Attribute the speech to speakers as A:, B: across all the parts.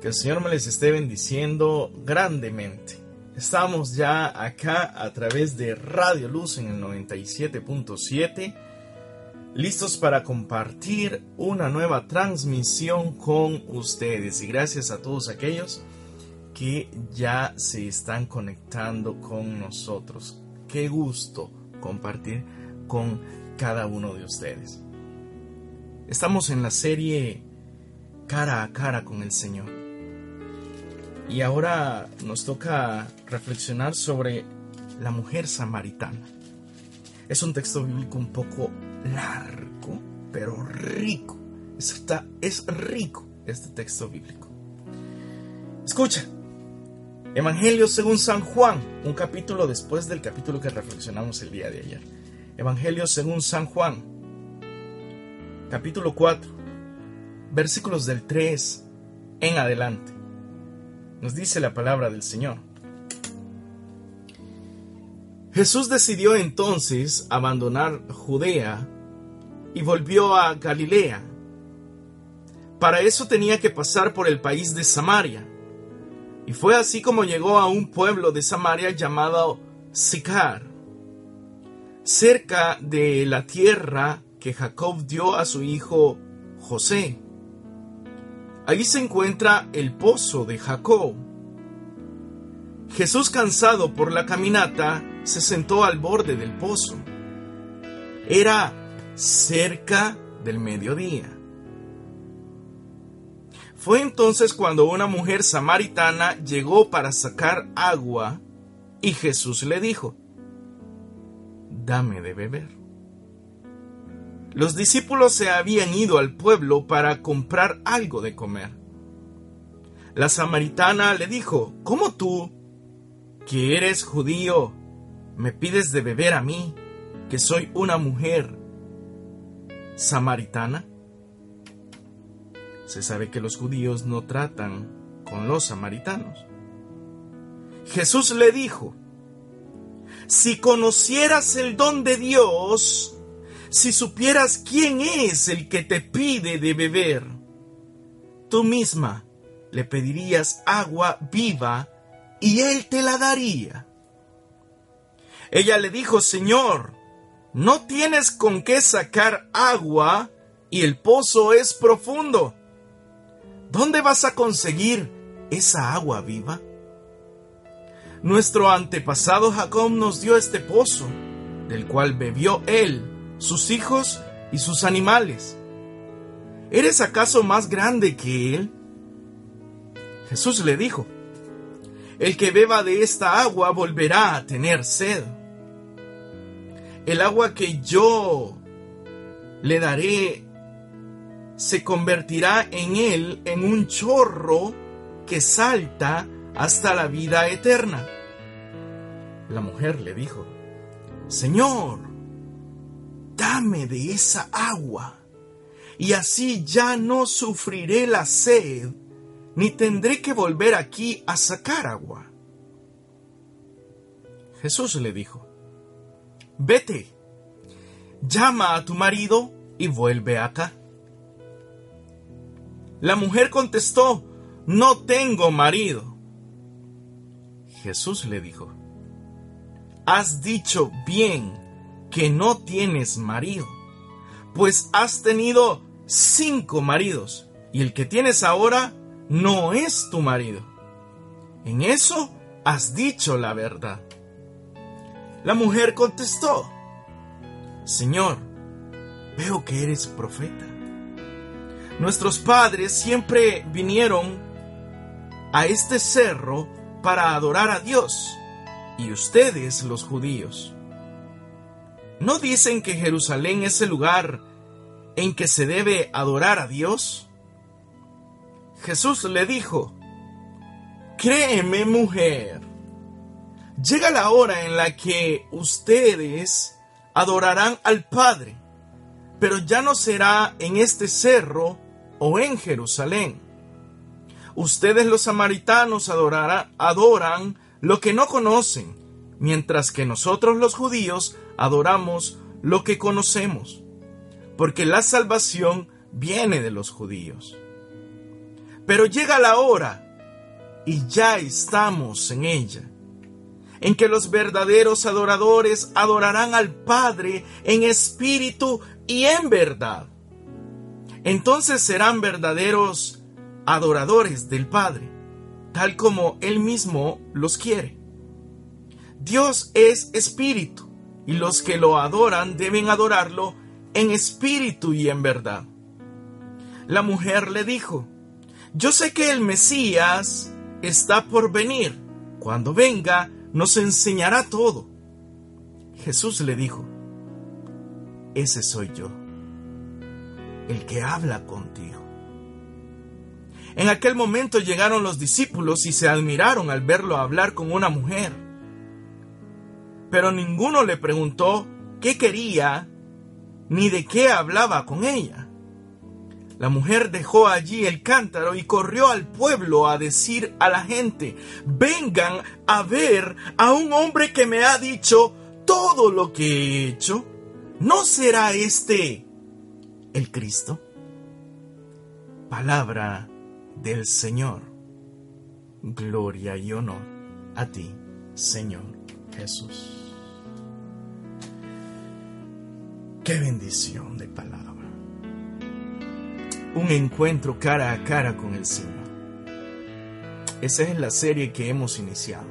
A: Que el Señor me les esté bendiciendo grandemente. Estamos ya acá a través de Radio Luz en el 97.7, listos para compartir una nueva transmisión con ustedes. Y gracias a todos aquellos que ya se están conectando con nosotros. Qué gusto compartir con cada uno de ustedes. Estamos en la serie Cara a cara con el Señor. Y ahora nos toca reflexionar sobre la mujer samaritana. Es un texto bíblico un poco largo, pero rico. Está, es rico este texto bíblico. Escucha. Evangelio según San Juan, un capítulo después del capítulo que reflexionamos el día de ayer. Evangelio según San Juan, capítulo 4, versículos del 3 en adelante nos dice la palabra del Señor. Jesús decidió entonces abandonar Judea y volvió a Galilea. Para eso tenía que pasar por el país de Samaria. Y fue así como llegó a un pueblo de Samaria llamado Sicar, cerca de la tierra que Jacob dio a su hijo José. Allí se encuentra el pozo de Jacob. Jesús, cansado por la caminata, se sentó al borde del pozo. Era cerca del mediodía. Fue entonces cuando una mujer samaritana llegó para sacar agua y Jesús le dijo, dame de beber. Los discípulos se habían ido al pueblo para comprar algo de comer. La samaritana le dijo, ¿Cómo tú, que eres judío, me pides de beber a mí, que soy una mujer samaritana? Se sabe que los judíos no tratan con los samaritanos. Jesús le dijo, si conocieras el don de Dios, si supieras quién es el que te pide de beber, tú misma le pedirías agua viva y él te la daría. Ella le dijo, Señor, no tienes con qué sacar agua y el pozo es profundo. ¿Dónde vas a conseguir esa agua viva? Nuestro antepasado Jacob nos dio este pozo, del cual bebió él sus hijos y sus animales. ¿Eres acaso más grande que Él? Jesús le dijo, El que beba de esta agua volverá a tener sed. El agua que yo le daré se convertirá en él en un chorro que salta hasta la vida eterna. La mujer le dijo, Señor, dame de esa agua, y así ya no sufriré la sed, ni tendré que volver aquí a sacar agua. Jesús le dijo, Vete, llama a tu marido y vuelve acá. La mujer contestó, No tengo marido. Jesús le dijo, Has dicho bien que no tienes marido, pues has tenido cinco maridos, y el que tienes ahora no es tu marido. En eso has dicho la verdad. La mujer contestó, Señor, veo que eres profeta. Nuestros padres siempre vinieron a este cerro para adorar a Dios, y ustedes los judíos ¿No dicen que Jerusalén es el lugar en que se debe adorar a Dios? Jesús le dijo, Créeme mujer, llega la hora en la que ustedes adorarán al Padre, pero ya no será en este cerro o en Jerusalén. Ustedes los samaritanos adoran lo que no conocen, mientras que nosotros los judíos adoramos lo que conocemos, porque la salvación viene de los judíos. Pero llega la hora, y ya estamos en ella, en que los verdaderos adoradores adorarán al Padre en espíritu y en verdad. Entonces serán verdaderos adoradores del Padre, tal como Él mismo los quiere. Dios es espíritu, y los que lo adoran deben adorarlo en espíritu y en verdad. La mujer le dijo, yo sé que el Mesías está por venir. Cuando venga, nos enseñará todo. Jesús le dijo, ese soy yo, el que habla contigo. En aquel momento llegaron los discípulos y se admiraron al verlo hablar con una mujer. Pero ninguno le preguntó qué quería ni de qué hablaba con ella. La mujer dejó allí el cántaro y corrió al pueblo a decir a la gente, vengan a ver a un hombre que me ha dicho todo lo que he hecho. ¿No será este el Cristo? Palabra del Señor. Gloria y honor a ti, Señor Jesús. Qué bendición de palabra un encuentro cara a cara con el Señor. Esa es la serie que hemos iniciado.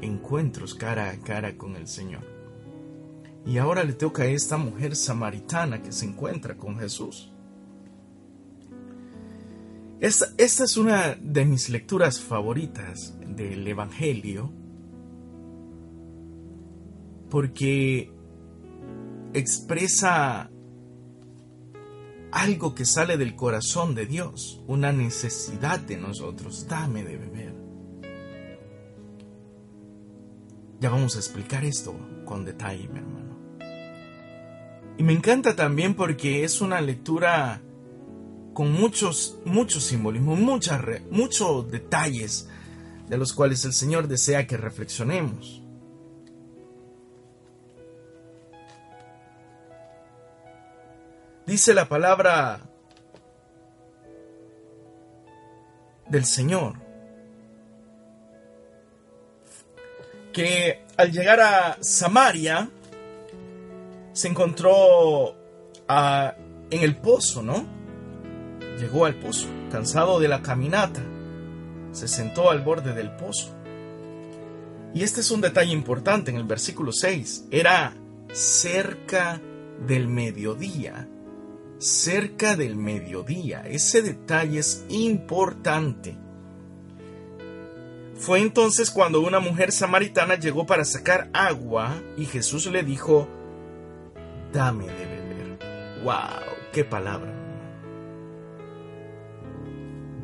A: Encuentros cara a cara con el Señor. Y ahora le toca a esta mujer samaritana que se encuentra con Jesús. Esta, esta es una de mis lecturas favoritas del Evangelio porque expresa algo que sale del corazón de Dios, una necesidad de nosotros. Dame de beber. Ya vamos a explicar esto con detalle, mi hermano. Y me encanta también porque es una lectura con muchos, muchos simbolismos, muchas, muchos detalles de los cuales el Señor desea que reflexionemos. Dice la palabra del Señor que al llegar a Samaria se encontró en el pozo, ¿no? Llegó al pozo, cansado de la caminata, se sentó al borde del pozo. Y este es un detalle importante en el versículo 6. Era cerca del mediodía cerca del mediodía. Ese detalle es importante. Fue entonces cuando una mujer samaritana llegó para sacar agua y Jesús le dijo, dame de beber. ¡Wow! ¡Qué palabra!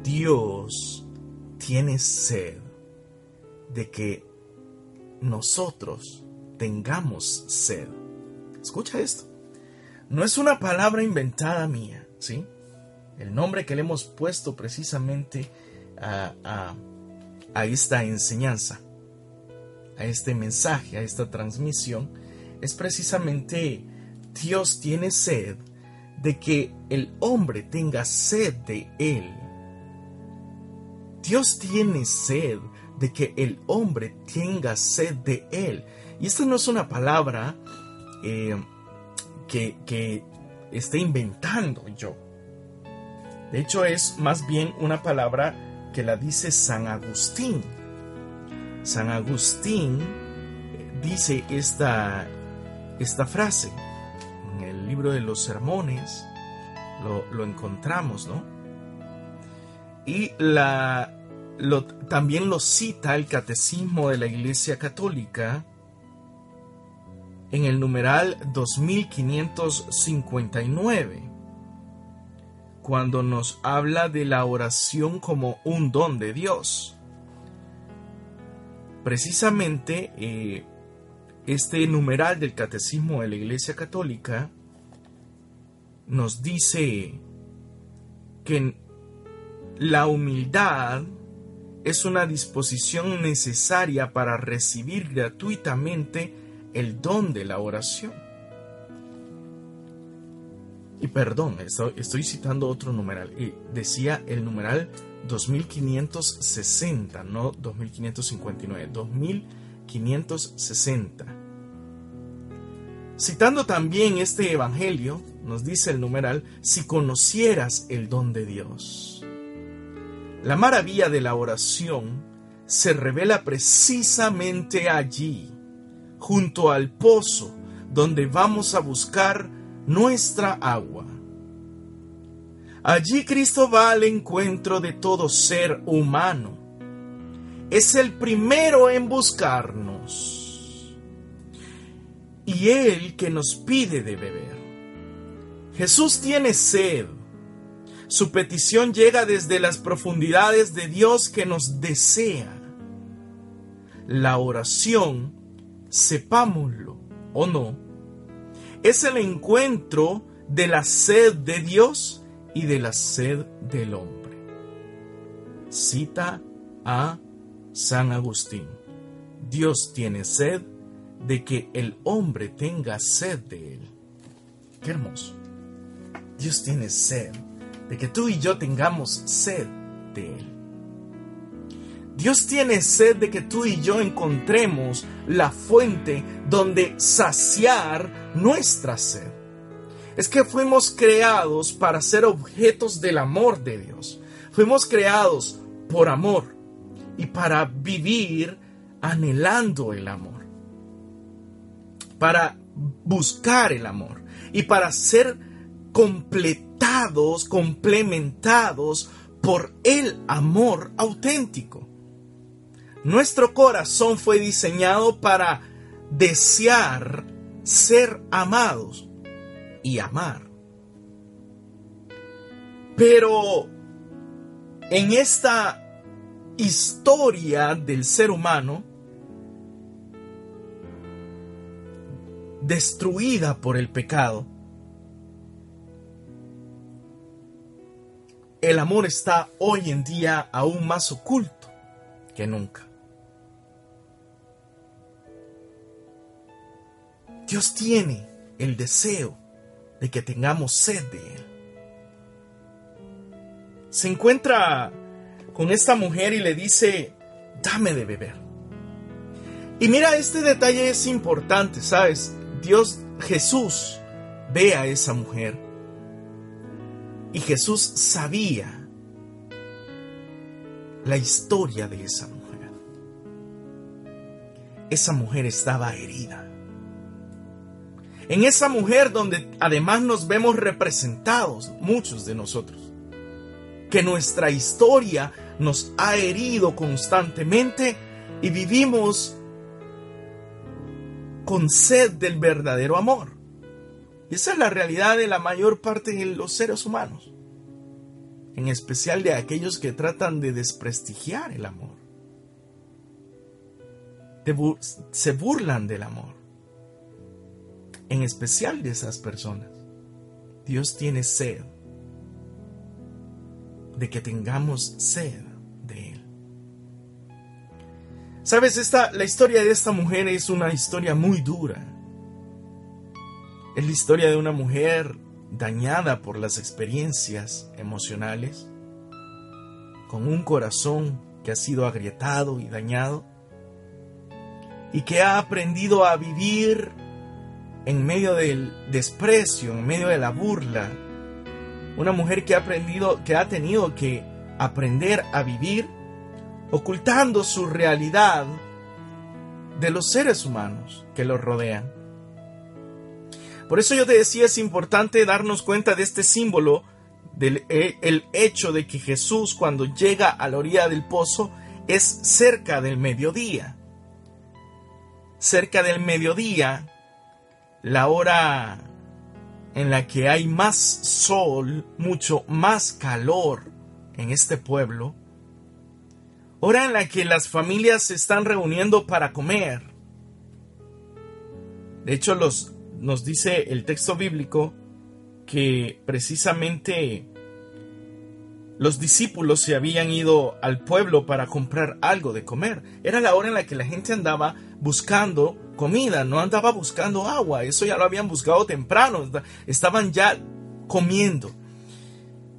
A: Dios tiene sed de que nosotros tengamos sed. Escucha esto. No es una palabra inventada mía, ¿sí? El nombre que le hemos puesto precisamente a, esta enseñanza, a este mensaje, a esta transmisión, es precisamente Dios tiene sed de que el hombre tenga sed de Él. Dios tiene sed de que el hombre tenga sed de Él. Y esta no es una palabra eh, que, que esté inventando yo. De hecho, es más bien una palabra que la dice San Agustín. San Agustín eh, dice esta, esta frase en el libro de los sermones, lo, encontramos, ¿no? Y la, también lo cita el Catecismo de la Iglesia Católica en el numeral 2559, cuando nos habla de la oración como un don de Dios. Precisamente eh, este numeral del Catecismo de la Iglesia Católica nos dice que la humildad es una disposición necesaria para recibir gratuitamente el don de la oración. y perdón, estoy, citando otro numeral, y decía el numeral 2560, no 2559, 2560. Citando también este Evangelio, nos dice el numeral, si conocieras el don de Dios. La maravilla de la oración se revela precisamente allí, junto al pozo donde vamos a buscar nuestra agua. Allí Cristo va al encuentro de todo ser humano. Es el primero en buscarnos. Y Él que nos pide de beber. Jesús tiene sed. Su petición llega desde las profundidades de Dios que nos desea. La oración, sepámoslo o no, es el encuentro de la sed de Dios y de la sed del hombre. Cita a San Agustín. Dios tiene sed de que el hombre tenga sed de él. Qué hermoso. Dios tiene sed de que tú y yo tengamos sed de él. Dios tiene sed de que tú y yo encontremos la fuente donde saciar nuestra sed. Es que fuimos creados para ser objetos del amor de Dios. Fuimos creados por amor y para vivir anhelando el amor. Para buscar el amor y para ser completados, complementados por el amor auténtico. Nuestro corazón fue diseñado para desear ser amados y amar. Pero en esta historia del ser humano, destruida por el pecado, el amor está hoy en día aún más oculto que nunca. Dios tiene el deseo de que tengamos sed de Él. Se encuentra con esta mujer y le dice, dame de beber. Y mira, este detalle es importante, ¿sabes? Dios, Jesús, ve a esa mujer. Y Jesús sabía la historia de esa mujer. Esa mujer estaba herida en esa mujer donde además nos vemos representados, muchos de nosotros, que nuestra historia nos ha herido constantemente y vivimos con sed del verdadero amor. Y esa es la realidad de la mayor parte de los seres humanos, en especial de aquellos que tratan de desprestigiar el amor. se burlan del amor en especial de esas personas. Dios tiene sed de que tengamos sed de Él. Sabes, esta, la historia de esta mujer es una historia muy dura. Es la historia de una mujer dañada por las experiencias emocionales, con un corazón que ha sido agrietado y dañado, y que ha aprendido a vivir en medio del desprecio, en medio de la burla. Una mujer que ha aprendido, que ha tenido que aprender a vivir ocultando su realidad de los seres humanos que los rodean. Por eso yo te decía, es importante darnos cuenta de este símbolo, del el hecho de que Jesús cuando llega a la orilla del pozo es cerca del mediodía. Cerca del mediodía la hora en la que hay más sol, mucho más calor en este pueblo, hora en la que las familias se están reuniendo para comer. De hecho, los, nos dice el texto bíblico que precisamente los discípulos se habían ido al pueblo para comprar algo de comer. Era la hora en la que la gente andaba buscando comida, no andaba buscando agua, eso ya lo habían buscado temprano, estaban ya comiendo.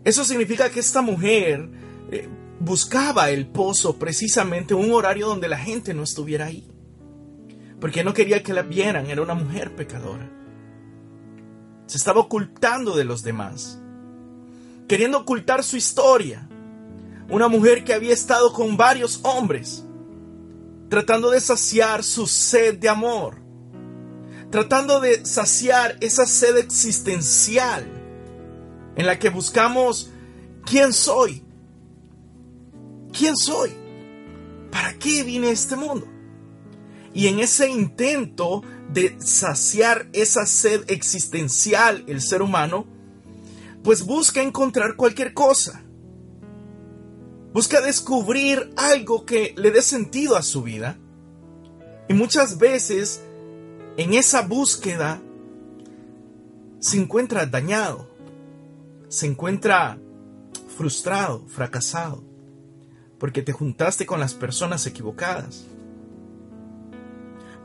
A: Eso significa que esta mujer eh, buscaba el pozo precisamente un horario donde la gente no estuviera ahí. Porque no quería que la vieran, era una mujer pecadora. Se estaba ocultando de los demás, queriendo ocultar su historia. Una mujer que había estado con varios hombres, tratando de saciar su sed de amor, tratando de saciar esa sed existencial en la que buscamos quién soy, quién soy, para qué vine a este mundo. Y en ese intento de saciar esa sed existencial el ser humano, pues busca encontrar cualquier cosa. Busca descubrir algo que le dé sentido a su vida. Y muchas veces en esa búsqueda se encuentra dañado, se encuentra frustrado, fracasado, porque te juntaste con las personas equivocadas.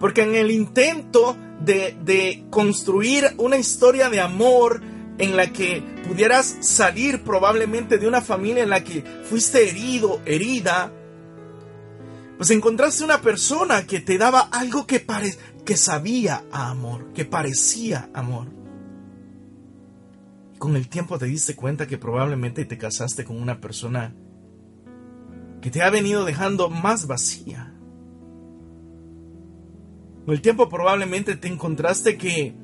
A: Porque en el intento de, de, construir una historia de amor en la que pudieras salir probablemente de una familia en la que fuiste herido, herida, pues encontraste una persona que te daba algo que, pare, que sabía amor, que parecía amor. con el tiempo te diste cuenta que probablemente te casaste con una persona que te ha venido dejando más vacía. Con el tiempo probablemente te encontraste que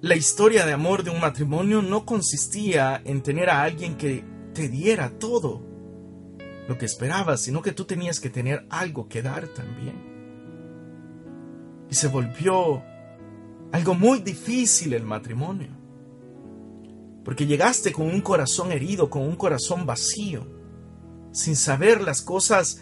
A: la historia de amor de un matrimonio no consistía en tener a alguien que te diera todo lo que esperabas, sino que tú tenías que tener algo que dar también y se volvió algo muy difícil el matrimonio. Porque llegaste con un corazón herido, con un corazón vacío, sin saber las cosas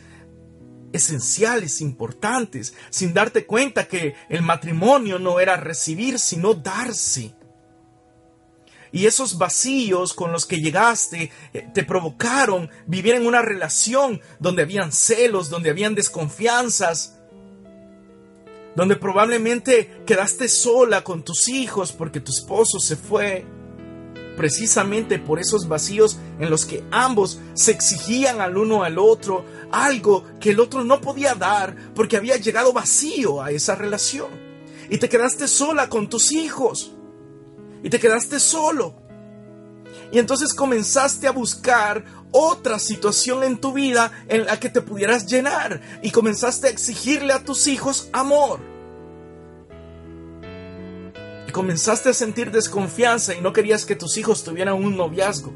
A: esenciales, importantes, sin darte cuenta que el matrimonio no era recibir, sino darse. Y esos vacíos con los que llegaste eh, te provocaron vivir en una relación donde habían celos, donde habían desconfianzas, donde probablemente quedaste sola con tus hijos porque tu esposo se fue, precisamente por esos vacíos en los que ambos se exigían al uno al otro algo que el otro no podía dar porque había llegado vacío a esa relación. Y te quedaste sola con tus hijos. Y te quedaste solo. Y entonces comenzaste a buscar otra situación en tu vida en la que te pudieras llenar y comenzaste a exigirle a tus hijos amor. Comenzaste a sentir desconfianza y no querías que tus hijos tuvieran un noviazgo.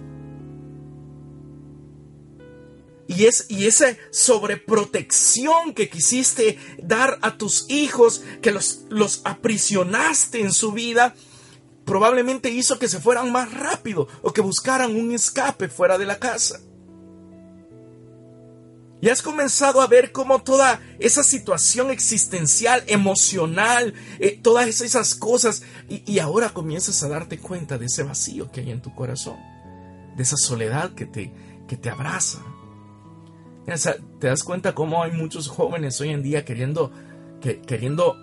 A: Y, es, y esa sobreprotección que quisiste dar a tus hijos, que los, los aprisionaste en su vida, probablemente hizo que se fueran más rápido o que buscaran un escape fuera de la casa. Y has comenzado a ver cómo toda esa situación existencial, emocional, eh, todas esas cosas, y, y, ahora comienzas a darte cuenta de ese vacío que hay en tu corazón, de esa soledad que te, que te abraza. Te das cuenta cómo hay muchos jóvenes hoy en día queriendo, que, queriendo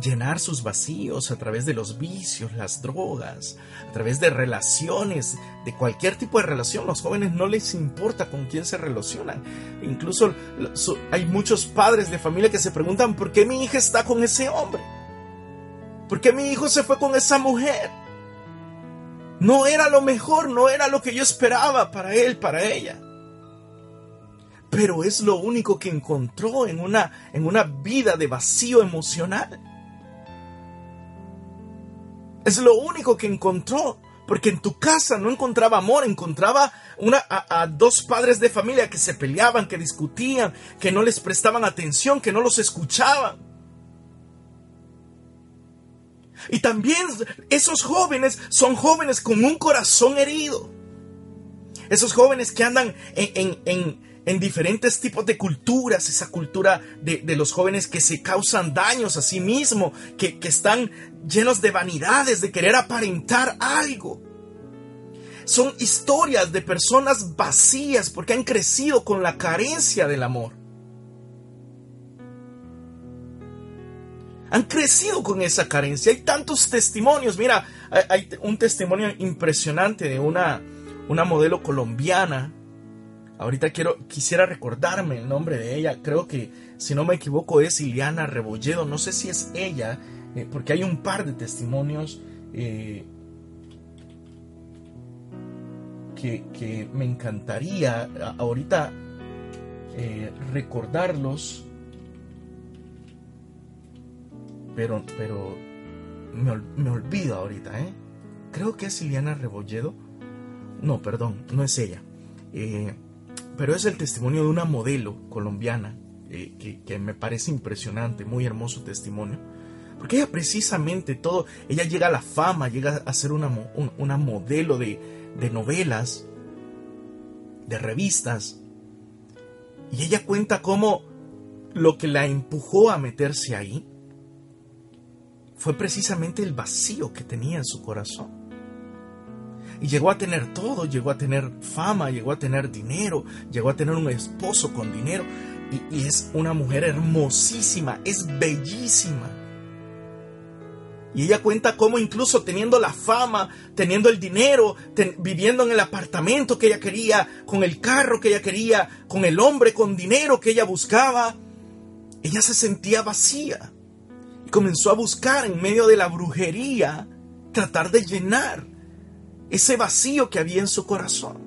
A: llenar sus vacíos a través de los vicios, las drogas, a través de relaciones, de cualquier tipo de relación. Los jóvenes no les importa con quién se relacionan. Incluso hay muchos padres de familia que se preguntan por qué mi hija está con ese hombre. ¿Por qué mi hijo se fue con esa mujer? No era lo mejor, no era lo que yo esperaba para él, para ella pero es lo único que encontró en una, en una vida de vacío emocional. Es lo único que encontró. Porque en tu casa no encontraba amor, encontraba una, a, dos padres de familia que se peleaban, que discutían, que no les prestaban atención, que no los escuchaban. Y también esos jóvenes son jóvenes con un corazón herido. Esos jóvenes que andan en, en, en diferentes tipos de culturas, esa cultura de, los jóvenes que se causan daños a sí mismos, que, que están llenos de vanidades, de querer aparentar algo. Son historias de personas vacías porque han crecido con la carencia del amor. han crecido con esa carencia. Hay tantos testimonios. Mira, hay, un testimonio impresionante de una, una modelo colombiana. Ahorita quiero, quisiera recordarme el nombre de ella. Creo que, si no me equivoco, es Iliana Rebolledo. No sé si es ella, eh, porque hay un par de testimonios eh, que, me encantaría ahorita eh, recordarlos pero, pero me, olvido ahorita, ¿eh? Creo que es Liliana Rebolledo. No, perdón, no es ella. Eh, pero es el testimonio de una modelo colombiana eh, que, me parece impresionante, muy hermoso testimonio. Porque ella precisamente todo, ella llega a la fama, llega a ser una, una modelo de, de novelas, de revistas. Y ella cuenta cómo lo que la empujó a meterse ahí fue precisamente el vacío que tenía en su corazón. Y llegó a tener todo, llegó a tener fama, llegó a tener dinero, llegó a tener un esposo con dinero. Y, es una mujer hermosísima, es bellísima. Y ella cuenta cómo incluso teniendo la fama, teniendo el dinero, viviendo en el apartamento que ella quería, con el carro que ella quería, con el hombre con dinero que ella buscaba, ella se sentía vacía comenzó a buscar en medio de la brujería tratar de llenar ese vacío que había en su corazón.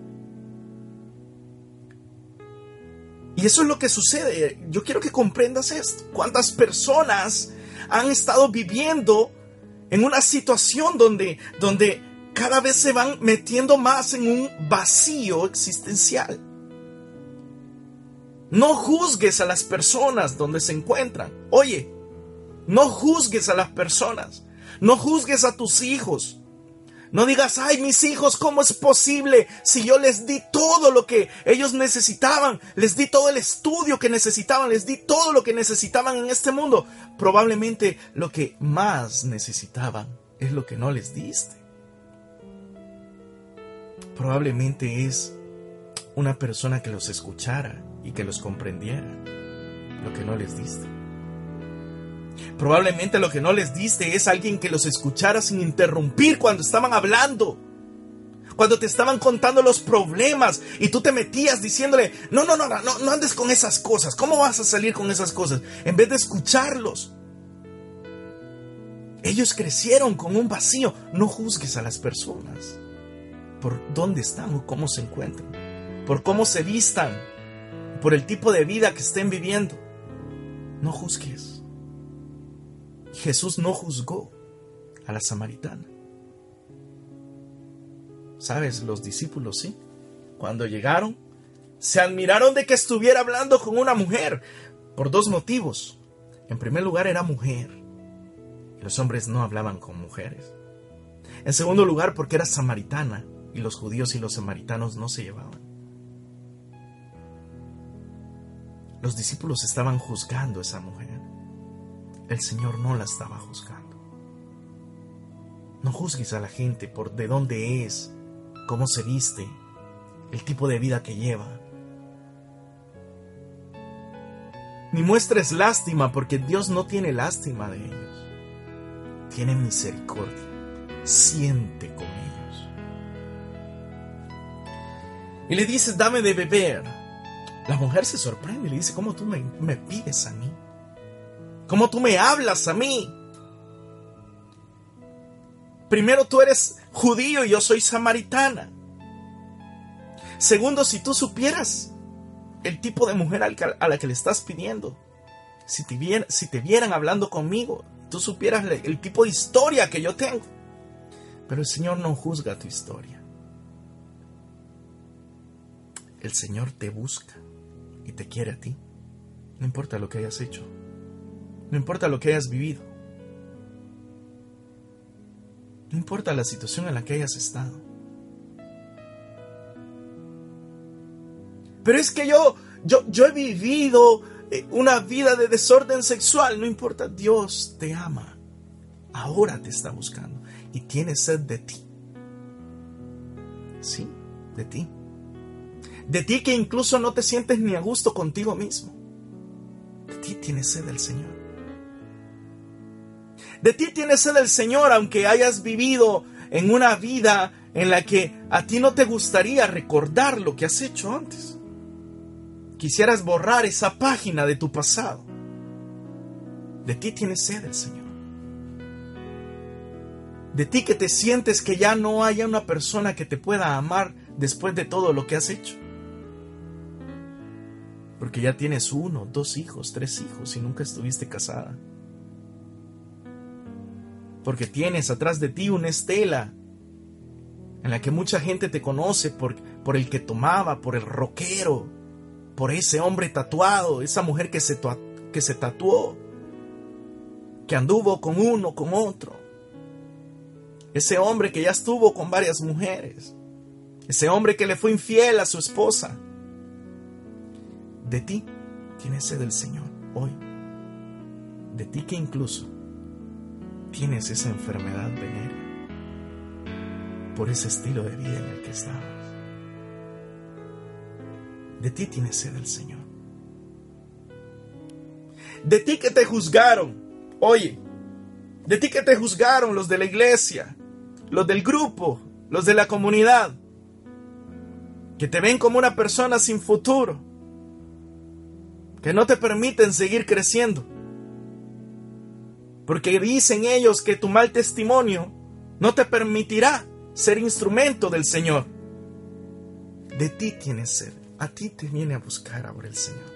A: Y eso es lo que sucede. Yo quiero que comprendas esto. ¿Cuántas personas han estado viviendo en una situación donde, donde cada vez se van metiendo más en un vacío existencial? No juzgues a las personas donde se encuentran. Oye, no juzgues a las personas. No juzgues a tus hijos. No digas, ay, mis hijos, ¿cómo es posible si yo les di todo lo que ellos necesitaban? Les di todo el estudio que necesitaban, les di todo lo que necesitaban en este mundo. Probablemente lo que más necesitaban es lo que no les diste. Probablemente es una persona que los escuchara y que los comprendiera lo que no les diste. Probablemente lo que no les diste es alguien que los escuchara sin interrumpir cuando estaban hablando. Cuando te estaban contando los problemas y tú te metías diciéndole, no, no, no, no, no andes con esas cosas. ¿Cómo vas a salir con esas cosas? En vez de escucharlos. Ellos crecieron con un vacío. No juzgues a las personas por dónde están o cómo se encuentran, por cómo se vistan, por el tipo de vida que estén viviendo. No juzgues. Jesús no juzgó a la samaritana. ¿Sabes? Los discípulos sí. Cuando llegaron, se admiraron de que estuviera hablando con una mujer por dos motivos. En primer lugar, era mujer. los hombres no hablaban con mujeres. En segundo lugar, porque era samaritana y los judíos y los samaritanos no se llevaban. Los discípulos estaban juzgando a esa mujer el Señor no la estaba juzgando. No juzgues a la gente por de dónde es, cómo se viste, el tipo de vida que lleva. Ni muestres lástima porque Dios no tiene lástima de ellos. Tiene misericordia. Siente con ellos. Y le dices, dame de beber. La mujer se sorprende y le dice, ¿cómo tú me, me pides a mí? ¿Cómo tú me hablas a mí? Primero tú eres judío y yo soy samaritana. Segundo, si tú supieras el tipo de mujer a la que le estás pidiendo, si te, vieran, si te vieran hablando conmigo, tú supieras el tipo de historia que yo tengo. Pero el Señor no juzga tu historia. El Señor te busca y te quiere a ti. No importa lo que hayas hecho. No importa lo que hayas vivido. No importa la situación en la que hayas estado. Pero es que yo, yo, yo he vivido eh, una vida de desorden sexual. No importa, Dios te ama. Ahora te está buscando y tiene sed de ti. Sí, de ti. De ti que incluso no te sientes ni a gusto contigo mismo. De ti tiene sed el Señor. De ti tiene sed el Señor, aunque hayas vivido en una vida en la que a ti no te gustaría recordar lo que has hecho antes. Quisieras borrar esa página de tu pasado. De ti tiene sed el Señor. De ti que te sientes que ya no haya una persona que te pueda amar después de todo lo que has hecho. Porque ya tienes uno, dos hijos, tres hijos y nunca estuviste casada. Porque tienes atrás de ti una estela en la que mucha gente te conoce por, por el que tomaba, por el rockero, por ese hombre tatuado, esa mujer que se, que se tatuó, que anduvo con uno, con otro, ese hombre que ya estuvo con varias mujeres, ese hombre que le fue infiel a su esposa. De ti tiene sed el Señor hoy, de ti que incluso tienes esa enfermedad venérea por ese estilo de vida en el que estabas. De ti tiene sed el Señor. De ti que te juzgaron, oye, de ti que te juzgaron los de la iglesia, los del grupo, los de la comunidad, que te ven como una persona sin futuro, que no te permiten seguir creciendo, porque dicen ellos que tu mal testimonio no te permitirá ser instrumento del Señor. De ti tienes sed, a ti te viene a buscar ahora el Señor.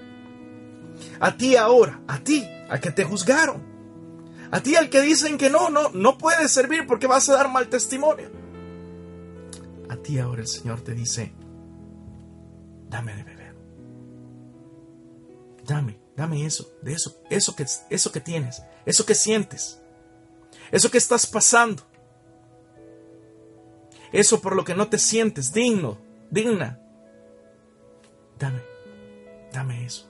A: A ti ahora, a ti, a que te juzgaron. A ti al que dicen que no, no, no puedes servir porque vas a dar mal testimonio. A ti ahora el Señor te dice, dame de beber. Dame, dame eso, de eso, eso que, eso que tienes, eso que sientes, eso que estás pasando. Eso por lo que no te sientes digno, digna. Dame, dame eso.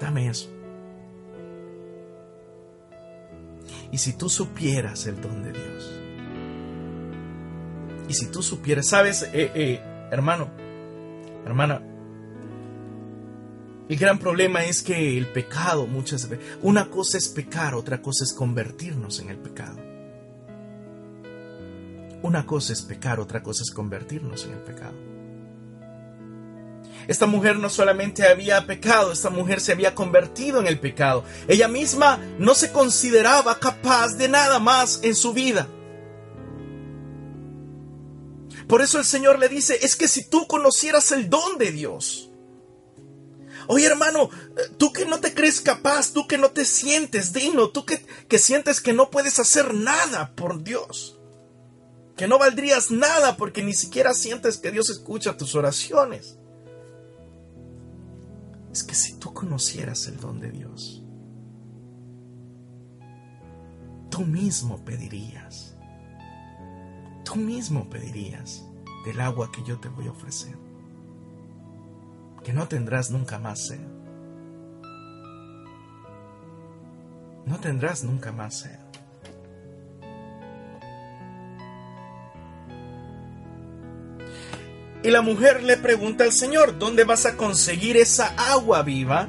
A: Dame eso. Y si tú supieras el don de Dios, y si tú supieras, sabes, eh, eh, hermano, hermana, el gran problema es que el pecado muchas veces, una cosa es pecar, otra cosa es convertirnos en el pecado. Una cosa es pecar, otra cosa es convertirnos en el pecado. Esta mujer no solamente había pecado, esta mujer se había convertido en el pecado. Ella misma no se consideraba capaz de nada más en su vida. Por eso el Señor le dice, es que si tú conocieras el don de Dios, Oye hermano, tú que no te crees capaz, tú que no te sientes digno, tú que, que sientes que no puedes hacer nada por Dios que no valdrías nada porque ni siquiera sientes que Dios escucha tus oraciones. Es que si tú conocieras el don de Dios, tú mismo pedirías, tú mismo pedirías del agua que yo te voy a ofrecer, que no tendrás nunca más sed. No tendrás nunca más sed. Y la mujer le pregunta al Señor, ¿dónde vas a conseguir esa agua viva?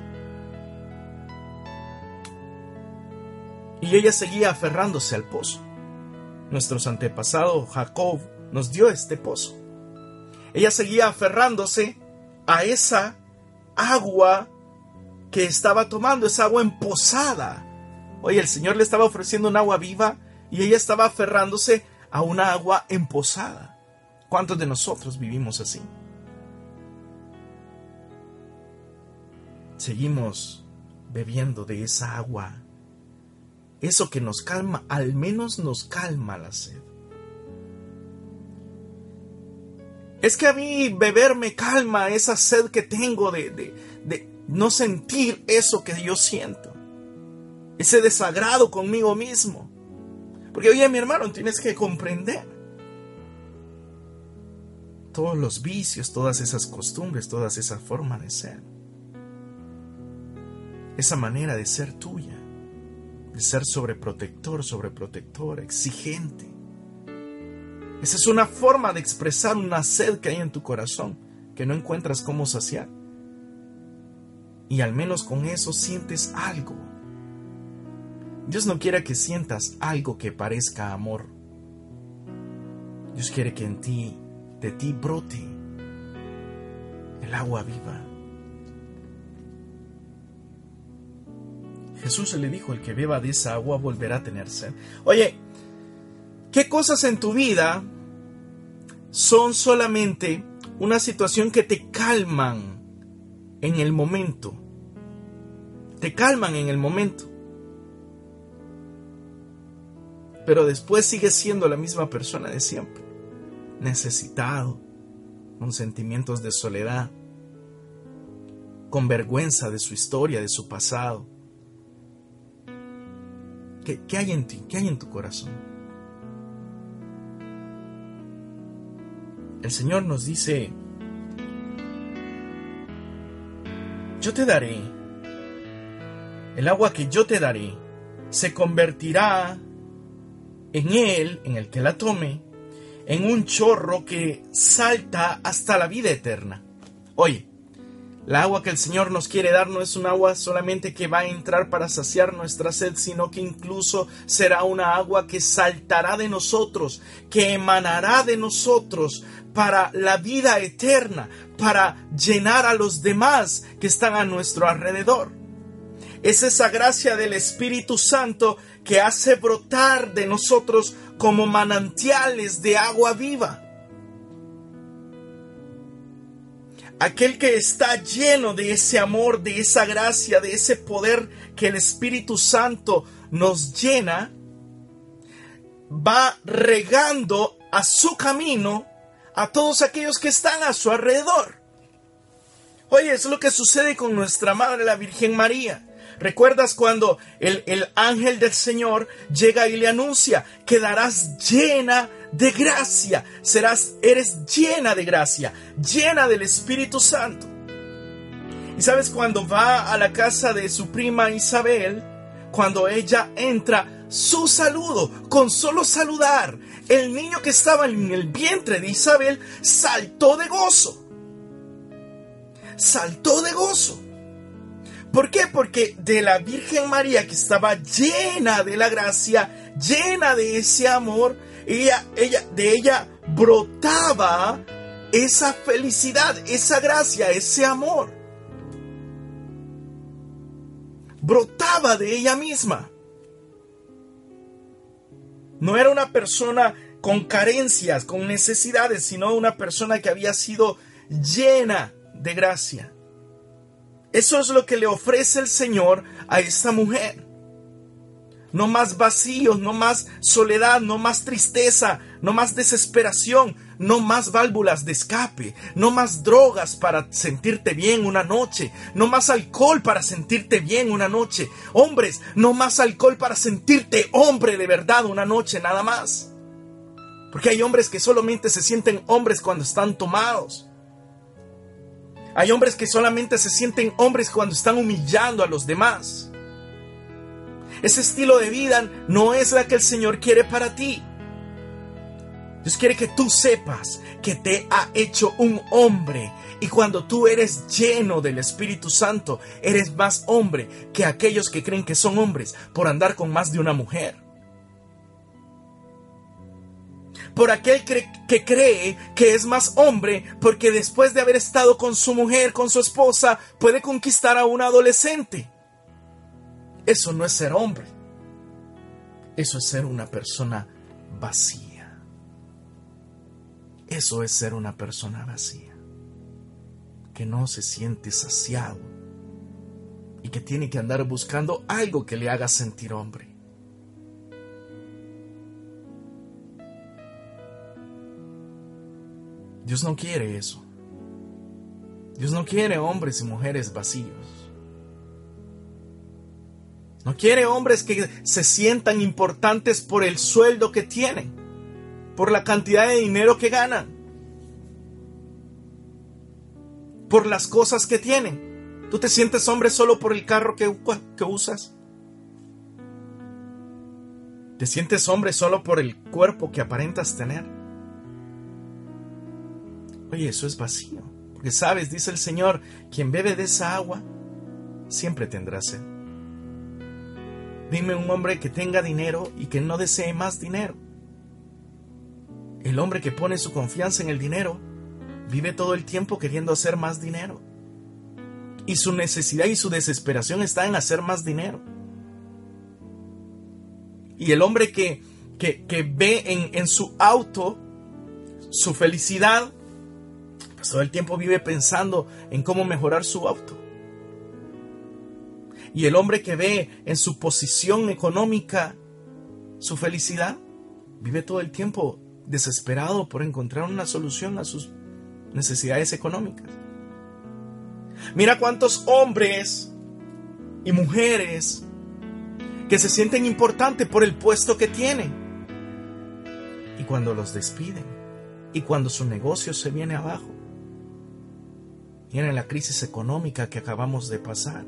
A: Y ella seguía aferrándose al pozo. Nuestros antepasados Jacob nos dio este pozo. Ella seguía aferrándose a esa agua que estaba tomando, esa agua emposada. Oye, el Señor le estaba ofreciendo un agua viva y ella estaba aferrándose a una agua emposada. ¿Cuántos de nosotros vivimos así? Seguimos bebiendo de esa agua. Eso que nos calma, al menos nos calma la sed. Es que a mí beber me calma esa sed que tengo de, de no sentir eso que yo siento. Ese desagrado conmigo mismo. Porque oye mi hermano, tienes que comprender todos los vicios, todas esas costumbres, todas esa forma de ser. Esa manera de ser tuya, de ser sobreprotector, sobreprotector, exigente. Esa es una forma de expresar una sed que hay en tu corazón, que no encuentras cómo saciar. Y al menos con eso sientes algo. Dios no quiere que sientas algo que parezca amor. Dios quiere que en ti, de ti brote el agua viva. Jesús le dijo, el que beba de esa agua volverá a tener sed. Oye, ¿qué cosas en tu vida son solamente una situación que te calman en el momento? Te calman en el momento. Pero después sigues siendo la misma persona de siempre. Necesitado, con sentimientos de soledad, con vergüenza de su historia, de su pasado ¿Qué, hay en ti? ¿Qué hay en tu corazón? El Señor nos dice, yo te daré, el agua que yo te daré se convertirá en él, en el que la tome, en un chorro que salta hasta la vida eterna. Oye, la agua que el Señor nos quiere dar no es un agua solamente que va a entrar para saciar nuestra sed, sino que incluso será una agua que saltará de nosotros, que emanará de nosotros para la vida eterna, para llenar a los demás que están a nuestro alrededor. Es esa gracia del Espíritu Santo que hace brotar de nosotros como manantiales de agua viva. aquel que está lleno de ese amor, de esa gracia, de ese poder que el Espíritu Santo nos llena, va regando a su camino a todos aquellos que están a su alrededor. Oye, es lo que sucede con nuestra Madre, la Virgen María. ¿Recuerdas cuando el, el ángel del Señor llega y le anuncia, quedarás llena de gracia. Serás, eres llena de gracia, llena del Espíritu Santo. Y sabes, cuando va a la casa de su prima Isabel, cuando ella entra, su saludo, con solo saludar, el niño que estaba en el vientre de Isabel saltó de gozo. Saltó de gozo. ¿Por qué? Porque de la Virgen María que estaba llena de la gracia, llena de ese amor, ella, ella, de ella brotaba esa felicidad, esa gracia, ese amor. Brotaba de ella misma. No era una persona con carencias, con necesidades, sino una persona que había sido llena de gracia. Eso es lo que le ofrece el Señor a esta mujer no más vacíos, no más soledad, no más tristeza, no más desesperación, no más válvulas de escape, no más drogas para sentirte bien una noche, no más alcohol para sentirte bien una noche. Hombres, no más alcohol para sentirte hombre de verdad una noche, nada más. Porque hay hombres que solamente se sienten hombres cuando están tomados. Hay hombres que solamente se sienten hombres cuando están humillando a los demás. Ese estilo de vida no es la que el Señor quiere para ti. Dios quiere que tú sepas que te ha hecho un hombre y cuando tú eres lleno del Espíritu Santo, eres más hombre que aquellos que creen que son hombres por andar con más de una mujer. Por aquel que cree que es más hombre porque después de haber estado con su mujer, con su esposa, puede conquistar a un adolescente. Eso no es ser hombre. Eso es ser una persona vacía. Eso es ser una persona vacía. Que no se siente saciado. Y que tiene que andar buscando algo que le haga sentir hombre. Dios no quiere eso. Dios no quiere hombres y mujeres vacíos. No quiere hombres que se sientan importantes por el sueldo que tienen, por la cantidad de dinero que ganan, por las cosas que tienen. ¿Tú te sientes hombre solo por el carro que, usas? ¿Te sientes hombre solo por el cuerpo que aparentas tener? Oye, eso es vacío. Porque sabes, dice el Señor, quien bebe de esa agua siempre tendrá sed. dime un hombre que tenga dinero y que no desee más dinero. El hombre que pone su confianza en el dinero vive todo el tiempo queriendo hacer más dinero. Y su necesidad y su desesperación está en hacer más dinero. Y el hombre que, que, ve en, en su auto su felicidad, pues todo el tiempo vive pensando en cómo mejorar su auto. Y el hombre que ve en su posición económica su felicidad, vive todo el tiempo desesperado por encontrar una solución a sus necesidades económicas. Mira cuántos hombres y mujeres que se sienten importantes por el puesto que tienen. Y cuando los despiden, y cuando su negocio se viene abajo, viene la crisis económica que acabamos de pasar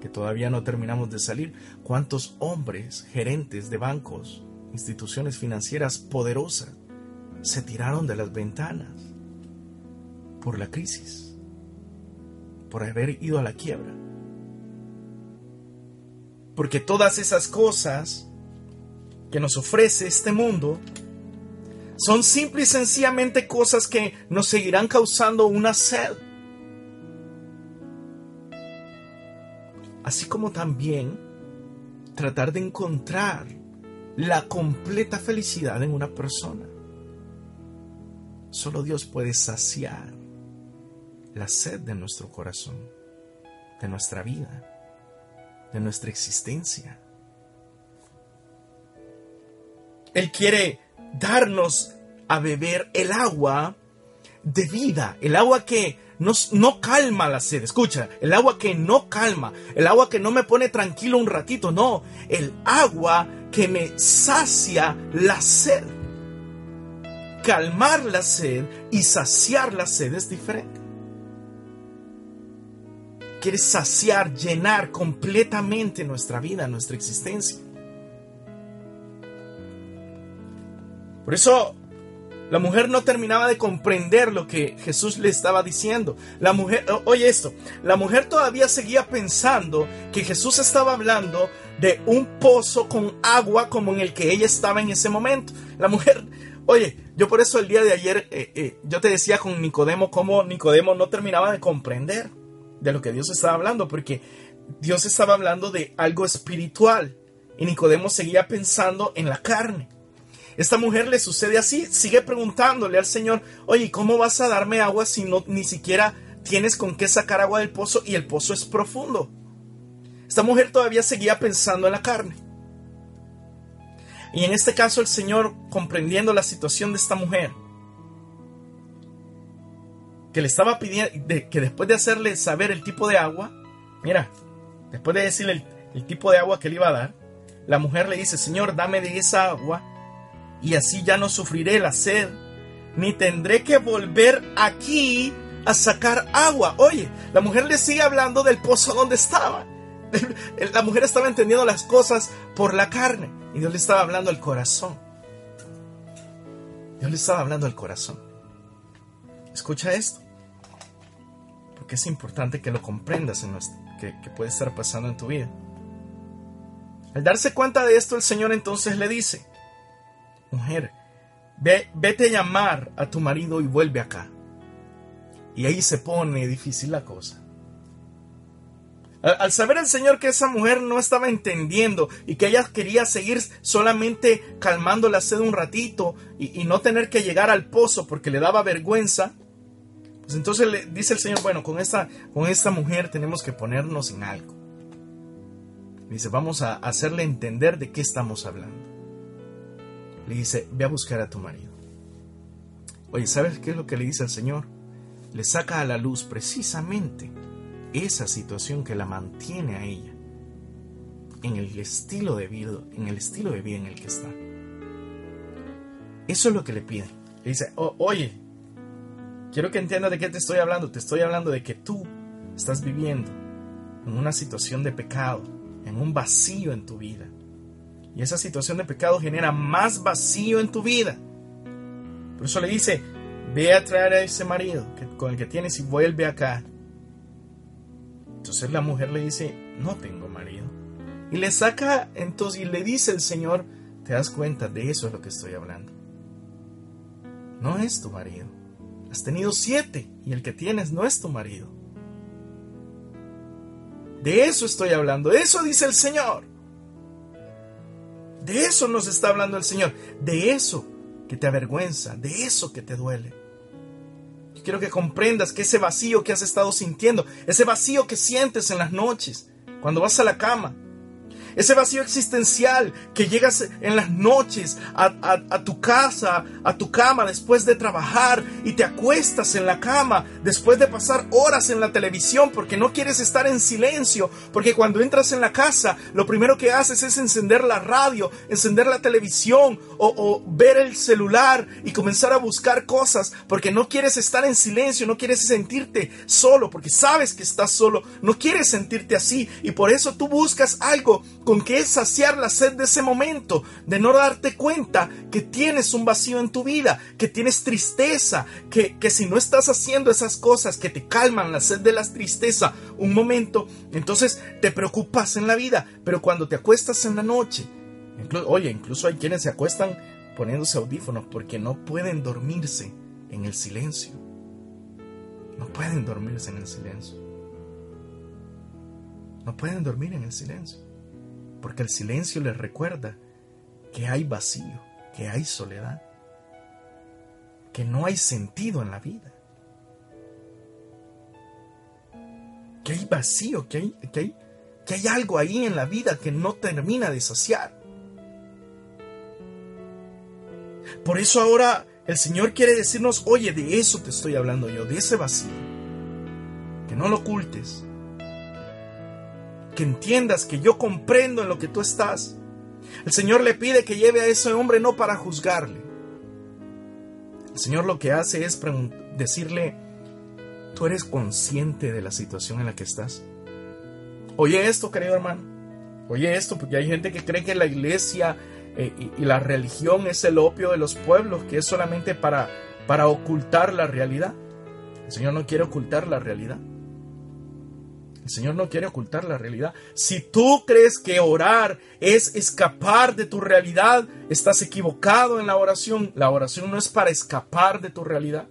A: que todavía no terminamos de salir, cuántos hombres, gerentes de bancos, instituciones financieras poderosas, se tiraron de las ventanas por la crisis, por haber ido a la quiebra. Porque todas esas cosas que nos ofrece este mundo son simple y sencillamente cosas que nos seguirán causando una sed así como también tratar de encontrar la completa felicidad en una persona. Solo Dios puede saciar la sed de nuestro corazón, de nuestra vida, de nuestra existencia. Él quiere darnos a beber el agua de vida, el agua que no, calma la sed. Escucha, el agua que no calma, el agua que no me pone tranquilo un ratito, no, el agua que me sacia la sed. Calmar la sed y saciar la sed es diferente. Quiere saciar, llenar completamente nuestra vida, nuestra existencia. Por eso la mujer no terminaba de comprender lo que Jesús le estaba diciendo. La mujer, oye esto, la mujer todavía seguía pensando que Jesús estaba hablando de un pozo con agua como en el que ella estaba en ese momento. La mujer, oye, yo por eso el día de ayer eh, eh, yo te decía con Nicodemo cómo Nicodemo no terminaba de comprender de lo que Dios estaba hablando, porque Dios estaba hablando de algo espiritual y Nicodemo seguía pensando en la carne. Esta mujer le sucede así, sigue preguntándole al Señor, oye, ¿cómo vas a darme agua si no ni siquiera tienes con qué sacar agua del pozo y el pozo es profundo? Esta mujer todavía seguía pensando en la carne. Y en este caso el Señor, comprendiendo la situación de esta mujer, que le estaba pidiendo, que después de hacerle saber el tipo de agua, mira, después de decirle el, el tipo de agua que le iba a dar, la mujer le dice, Señor, dame de esa agua y así ya no sufriré la sed, ni tendré que volver aquí a sacar agua. Oye, la mujer le sigue hablando del pozo donde estaba. La mujer estaba entendiendo las cosas por la carne y Dios le estaba hablando al corazón. Dios le estaba hablando al corazón. Escucha esto, porque es importante que lo comprendas en que, que puede estar pasando en tu vida. Al darse cuenta de esto, el Señor entonces le dice, mujer, ve, vete a llamar a tu marido y vuelve acá. Y ahí se pone difícil la cosa. Al, saber el Señor que esa mujer no estaba entendiendo y que ella quería seguir solamente calmando la sed un ratito y, no tener que llegar al pozo porque le daba vergüenza, pues entonces le dice el Señor, bueno, con esta, con esta mujer tenemos que ponernos en algo. Dice, vamos a hacerle entender de qué estamos hablando le dice, ve a buscar a tu marido. Oye, ¿sabes qué es lo que le dice al Señor? Le saca a la luz precisamente esa situación que la mantiene a ella en el estilo de vida, en el estilo de vida en el que está. Eso es lo que le pide. Le dice, oye, quiero que entiendas de qué te estoy hablando. Te estoy hablando de que tú estás viviendo en una situación de pecado, en un vacío en tu vida. Y esa situación de pecado genera más vacío en tu vida. Por eso le dice, ve a traer a ese marido con el que tienes y vuelve acá. Entonces la mujer le dice, no tengo marido. Y le saca entonces y le dice el Señor, te das cuenta, de eso es lo que estoy hablando. No es tu marido. Has tenido siete y el que tienes no es tu marido. De eso estoy hablando, de eso dice el Señor. De eso nos está hablando el Señor, de eso que te avergüenza, de eso que te duele. Quiero que comprendas que ese vacío que has estado sintiendo, ese vacío que sientes en las noches, cuando vas a la cama, ese vacío existencial que llegas en las noches a, tu casa, a tu cama después de trabajar y te acuestas en la cama después de pasar horas en la televisión porque no quieres estar en silencio, porque cuando entras en la casa lo primero que haces es encender la radio, encender la televisión o, o ver el celular y comenzar a buscar cosas porque no quieres estar en silencio, no quieres sentirte solo porque sabes que estás solo, no quieres sentirte así y por eso tú buscas algo con que es saciar la sed de ese momento, de no darte cuenta que tienes un vacío en tu vida, que tienes tristeza, que, que si no estás haciendo esas cosas que te calman la sed de la tristeza un momento, entonces te preocupas en la vida, pero cuando te acuestas en la noche, oye, incluso hay quienes se acuestan poniéndose audífonos porque no pueden dormirse en el silencio. No pueden dormirse en el silencio. No pueden dormir en el silencio porque el silencio les recuerda que hay vacío, que hay soledad, que no hay sentido en la vida, que hay vacío, que hay, que hay, que hay algo ahí en la vida que no termina de saciar. Por eso ahora el Señor quiere decirnos, oye, de eso te estoy hablando yo, de ese vacío, que no lo ocultes, que entiendas que yo comprendo en lo que tú estás. El Señor le pide que lleve a ese hombre no para juzgarle. El Señor lo que hace es decirle, tú eres consciente de la situación en la que estás. Oye esto, querido hermano. Oye esto, porque hay gente que cree que la iglesia eh, y, la religión es el opio de los pueblos, que es solamente para, para ocultar la realidad. El Señor no quiere ocultar la realidad. El Señor no quiere ocultar la realidad. Si tú crees que orar es escapar de tu realidad, estás equivocado en la oración. La oración no es para escapar de tu realidad.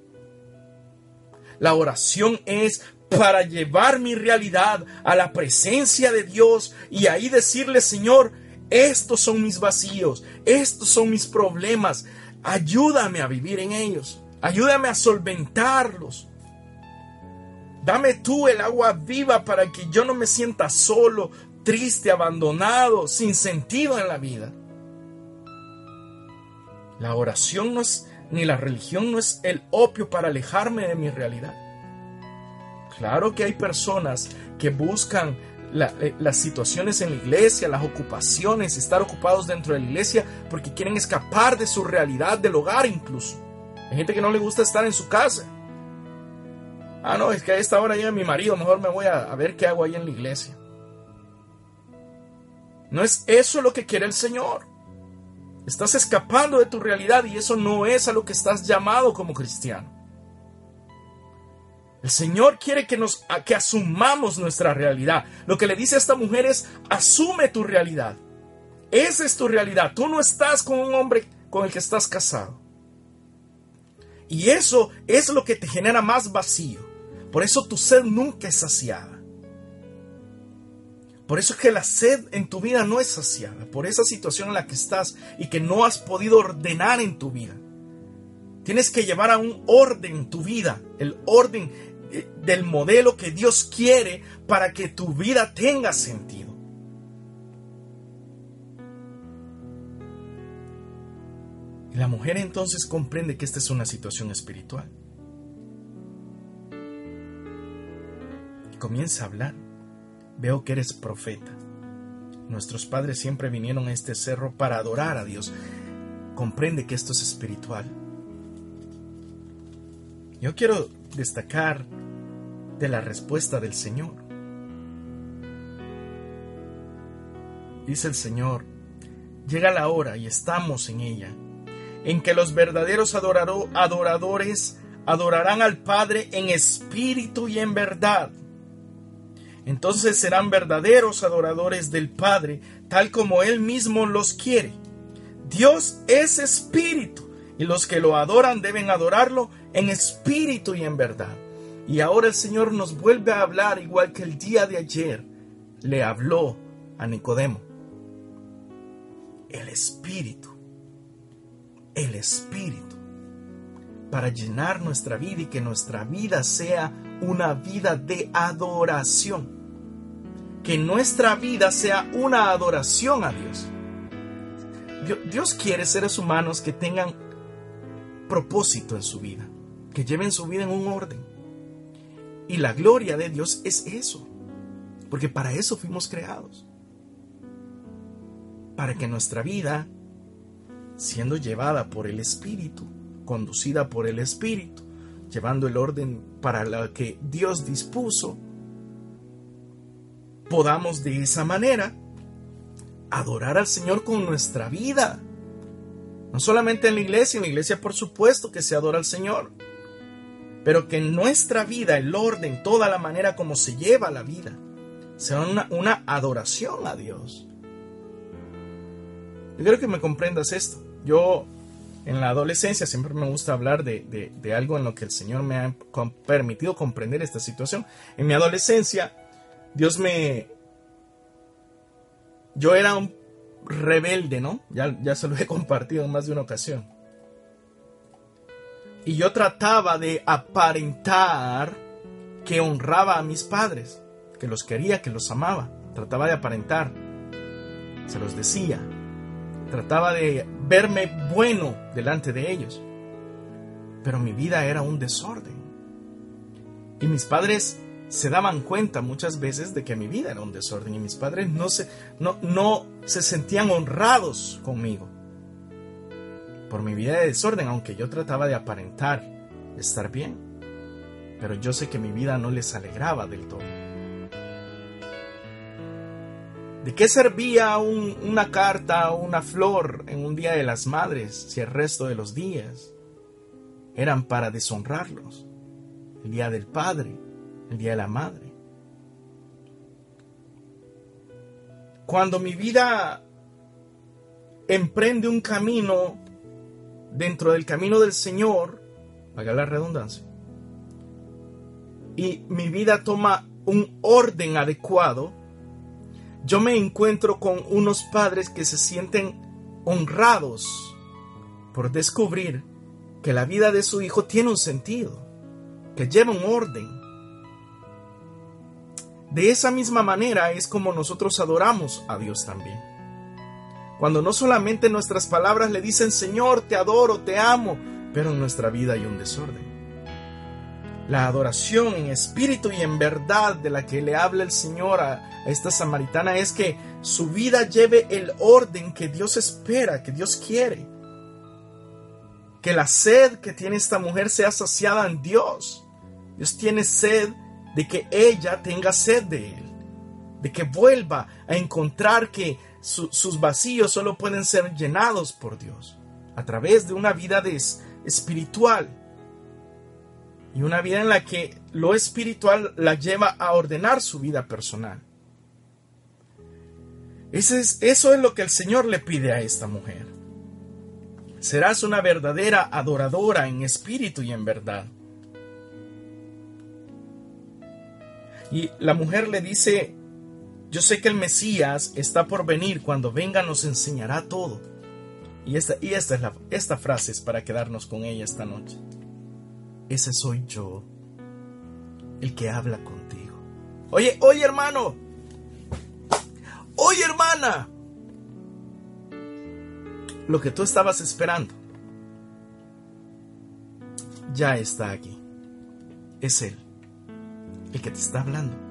A: La oración es para llevar mi realidad a la presencia de Dios y ahí decirle, Señor, estos son mis vacíos, estos son mis problemas, ayúdame a vivir en ellos, ayúdame a solventarlos. Dame tú el agua viva para que yo no me sienta solo, triste, abandonado, sin sentido en la vida. La oración no es, ni la religión no es el opio para alejarme de mi realidad. Claro que hay personas que buscan eh, las situaciones en la iglesia, las ocupaciones, estar ocupados dentro de la iglesia porque quieren escapar de su realidad, del hogar incluso. Hay gente que no le gusta estar en su casa. Ah, no, es que a esta hora llega mi marido, mejor me voy a, ver qué hago ahí en la iglesia. No es eso lo que quiere el Señor. Estás escapando de tu realidad y eso no es a lo que estás llamado como cristiano. El Señor quiere que nos que asumamos nuestra realidad. Lo que le dice a esta mujer es asume tu realidad. Esa es tu realidad. Tú no estás con un hombre con el que estás casado. Y eso es lo que te genera más vacío. Por eso tu sed nunca es saciada. Por eso es que la sed en tu vida no es saciada, por esa situación en la que estás y que no has podido ordenar en tu vida. Tienes que llevar a un orden tu vida, el orden eh, del modelo que Dios quiere para que tu vida tenga sentido. La mujer entonces comprende que esta es una situación espiritual. Comienza a hablar. Veo que eres profeta. Nuestros padres siempre vinieron a este cerro para adorar a Dios. Comprende que esto es espiritual. Yo quiero destacar de la respuesta del Señor. Dice el Señor, llega la hora y estamos en ella, en que los verdaderos adoradores adorarán al Padre en espíritu y en verdad Entonces serán verdaderos adoradores del Padre, tal como Él mismo los quiere. Dios es espíritu, y los que lo adoran deben adorarlo en espíritu y en verdad. Y ahora el Señor nos vuelve a hablar igual que el día de ayer le habló a Nicodemo. El espíritu, el espíritu, para llenar nuestra vida y que nuestra vida sea una vida de adoración. Que nuestra vida sea una adoración a Dios. Dios quiere seres humanos que tengan propósito en su vida, que lleven su vida en un orden. Y la gloria de Dios es eso, porque para eso fuimos creados. Para que nuestra vida, siendo llevada por el Espíritu, conducida por el Espíritu, llevando el orden para la que Dios dispuso, podamos de esa manera adorar al Señor con nuestra vida. No solamente en la iglesia, en la iglesia por supuesto que se adora al Señor, pero que en nuestra vida el orden, toda la manera como se lleva la vida, sea una, una adoración a Dios. Yo quiero que me comprendas esto. Yo en la adolescencia siempre me gusta hablar de, de, algo en lo que el Señor me ha permitido comprender esta situación. En mi adolescencia, Dios me... Yo era un rebelde, ¿no? Ya, ya se lo he compartido en más de una ocasión. Y yo trataba de aparentar que honraba a mis padres, que los quería, que los amaba. Trataba de aparentar. Se los decía. Trataba de verme bueno delante de ellos. Pero mi vida era un desorden. Y mis padres se daban cuenta muchas veces de que mi vida era un desorden y mis padres no se, no, no se sentían honrados conmigo por mi vida de desorden, aunque yo trataba de aparentar estar bien. Pero yo sé que mi vida no les alegraba del todo. ¿De qué servía una carta o una flor en un día de las madres si el resto de los días eran para deshonrarlos? El día del padre, el día de la madre. Cuando mi vida emprende un camino dentro del camino del Señor, haga la redundancia, y mi vida toma un orden adecuado, yo me encuentro con unos padres que se sienten honrados por descubrir que la vida de su hijo tiene un sentido, que lleva un orden. De esa misma manera es como nosotros adoramos a Dios también. Cuando no solamente nuestras palabras le dicen, Señor, te adoro, te amo, pero en nuestra vida hay un desorden. La adoración en espíritu y en verdad de la que le habla el Señor a, esta samaritana es que su vida lleve el orden que Dios espera, que Dios quiere. Que la sed que tiene esta mujer sea saciada en Dios. Dios tiene sed de que ella tenga sed de Él. De que vuelva a encontrar que sus vacíos solo pueden ser llenados por Dios a través de una vida espiritual y una vida en la que lo espiritual la lleva a ordenar su vida personal. Eso es, eso es lo que el Señor le pide a esta mujer. Serás una verdadera adoradora en espíritu y en verdad. Y la mujer le dice yo sé que el Mesías está por venir, cuando venga nos enseñará todo. Y esta, y esta, es la, esta frase es para quedarnos con ella esta noche. Ese soy yo, el que habla contigo. Oye, oye hermano, oye hermana, lo que tú estabas esperando ya está aquí. Es Él, el que te está hablando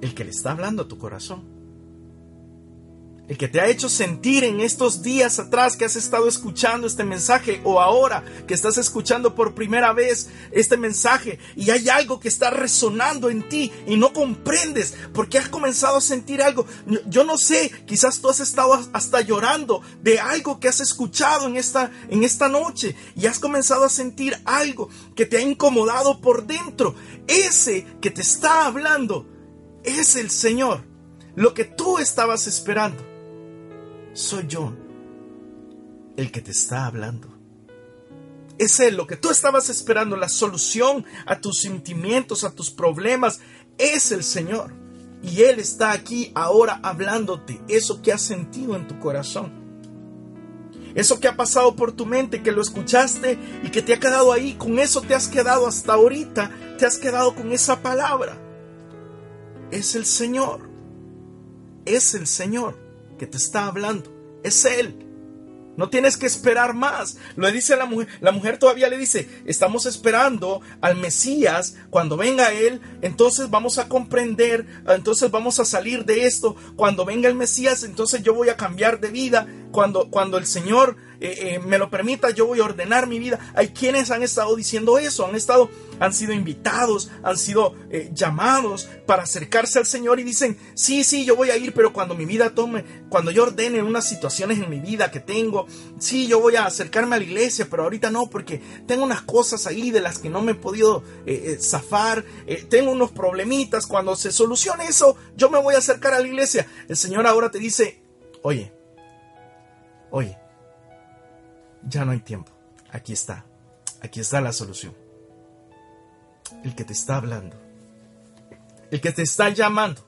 A: el que le está hablando a tu corazón. El que te ha hecho sentir en estos días atrás que has estado escuchando este mensaje o ahora que estás escuchando por primera vez este mensaje y hay algo que está resonando en ti y no comprendes porque has comenzado a sentir algo. Yo no sé, quizás tú has estado hasta llorando de algo que has escuchado en esta, en esta noche y has comenzado a sentir algo que te ha incomodado por dentro. Ese que te está hablando es el Señor, lo que tú estabas esperando soy yo el que te está hablando. Es Él lo que tú estabas esperando, la solución a tus sentimientos, a tus problemas, es el Señor. Y Él está aquí ahora hablándote eso que has sentido en tu corazón. Eso que ha pasado por tu mente, que lo escuchaste y que te ha quedado ahí, con eso te has quedado hasta ahorita, te has quedado con esa palabra. Es el Señor. Es el Señor que te está hablando. Es Él. No tienes que esperar más. Lo dice la mujer. La mujer todavía le dice, estamos esperando al Mesías. Cuando venga Él, entonces vamos a comprender, entonces vamos a salir de esto. Cuando venga el Mesías, entonces yo voy a cambiar de vida. Cuando, cuando el Señor eh, eh, me lo permita, yo voy a ordenar mi vida. Hay quienes han estado diciendo eso, han estado, han sido invitados, han sido eh, llamados para acercarse al Señor y dicen, sí, sí, yo voy a ir, pero cuando mi vida tome, cuando yo ordene unas situaciones en mi vida que tengo, sí, yo voy a acercarme a la iglesia, pero ahorita no, porque tengo unas cosas ahí de las que no me he podido zafar, tengo unos problemitas, cuando se solucione eso, yo me voy a acercar a la iglesia. El Señor ahora te dice, oye, oye, ya no hay tiempo. Aquí está. Aquí está la solución. El que te está hablando. El que te está llamando.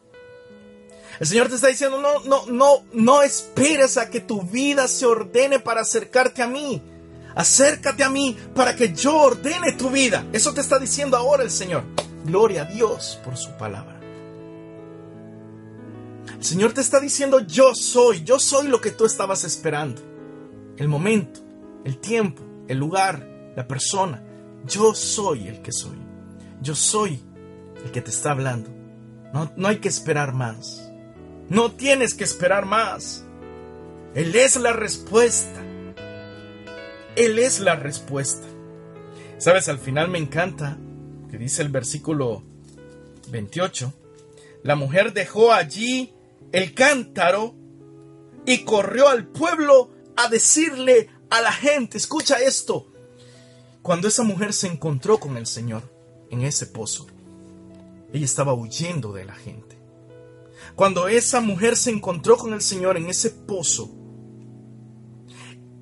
A: El Señor te está diciendo, no, no, no, no esperes a que tu vida se ordene para acercarte a mí. Acércate a mí para que yo ordene tu vida. Eso te está diciendo ahora el Señor. Gloria a Dios por su palabra. El Señor te está diciendo, yo soy, yo soy lo que tú estabas esperando. El momento, el tiempo, el lugar, la persona. Yo soy el que soy. Yo soy el que te está hablando. No, no hay que esperar más. No tienes que esperar más. Él es la respuesta. Él es la respuesta. Sabes, al final me encanta que dice el versículo 28. La mujer dejó allí el cántaro y corrió al pueblo a decirle a la gente, escucha esto. Cuando esa mujer se encontró con el Señor en ese pozo, ella estaba huyendo de la gente. Cuando esa mujer se encontró con el Señor en ese pozo,